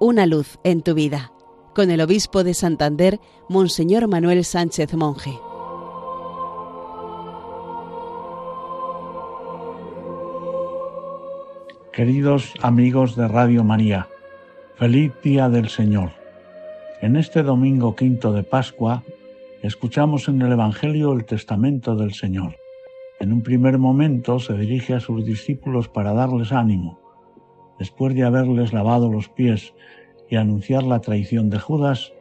Una luz en tu vida, con el obispo de Santander, Monseñor Manuel Sánchez Monje. Queridos amigos de Radio María, feliz día del Señor. En este domingo quinto de Pascua, escuchamos en el Evangelio el testamento del Señor. En un primer momento se dirige a sus discípulos para darles ánimo. Después de haberles lavado los pies y anunciar la traición de Judas,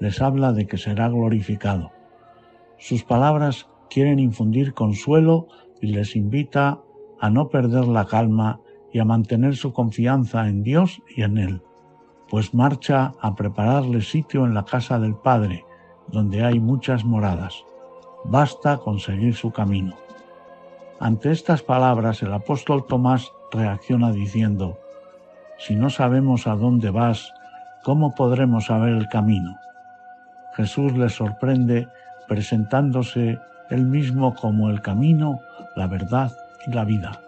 les habla de que será glorificado. Sus palabras quieren infundir consuelo y les invita a no perder la calma y a mantener su confianza en Dios y en Él, pues marcha a prepararle sitio en la casa del Padre, donde hay muchas moradas. Basta con seguir su camino. Ante estas palabras el apóstol Tomás reacciona diciendo, Si no sabemos a dónde vas, ¿cómo podremos saber el camino? Jesús le sorprende presentándose él mismo como el camino, la verdad y la vida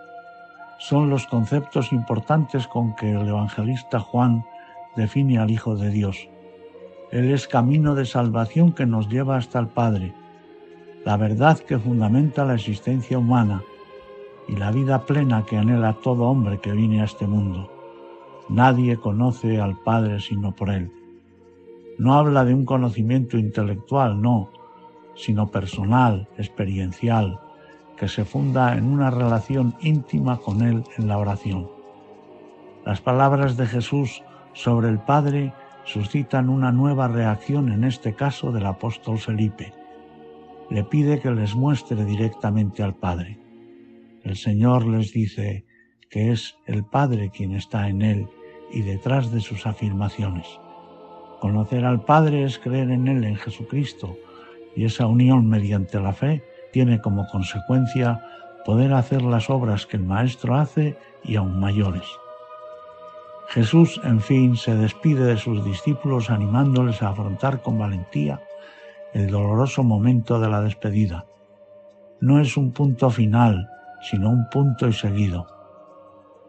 son los conceptos importantes con que el evangelista Juan define al Hijo de Dios. Él es camino de salvación que nos lleva hasta el Padre, la verdad que fundamenta la existencia humana y la vida plena que anhela todo hombre que viene a este mundo. Nadie conoce al Padre sino por Él. No habla de un conocimiento intelectual, no, sino personal, experiencial, que se funda en una relación íntima con Él en la oración. Las palabras de Jesús sobre el Padre suscitan una nueva reacción en este caso del apóstol Felipe. Le pide que les muestre directamente al Padre. El Señor les dice que es el Padre quien está en Él y detrás de sus afirmaciones. Conocer al Padre es creer en Él, en Jesucristo, y esa unión mediante la fe tiene como consecuencia poder hacer las obras que el Maestro hace y aún mayores. Jesús, en fin, se despide de sus discípulos animándoles a afrontar con valentía el doloroso momento de la despedida. No es un punto final, sino un punto y seguido.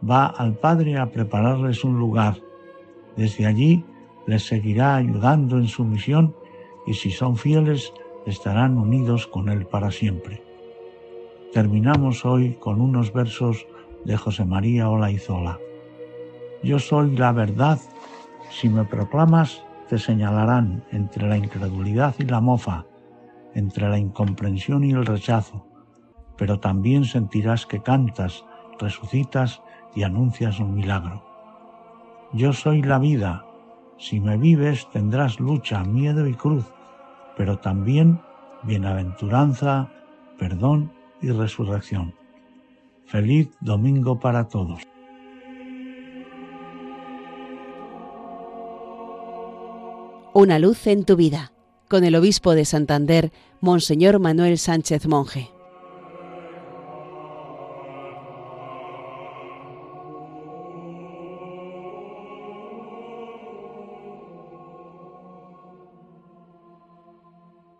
Va al Padre a prepararles un lugar. Desde allí les seguirá ayudando en su misión y si son fieles estarán unidos con Él para siempre. Terminamos hoy con unos versos de José María Olaizola. Yo soy la verdad, si me proclamas, te señalarán entre la incredulidad y la mofa, entre la incomprensión y el rechazo, pero también sentirás que cantas, resucitas y anuncias un milagro. Yo soy la vida, si me vives tendrás lucha, miedo y cruz, pero también bienaventuranza, perdón y resurrección. Feliz domingo para todos. Una luz en tu vida, con el obispo de Santander, Monseñor Manuel Sánchez Monje.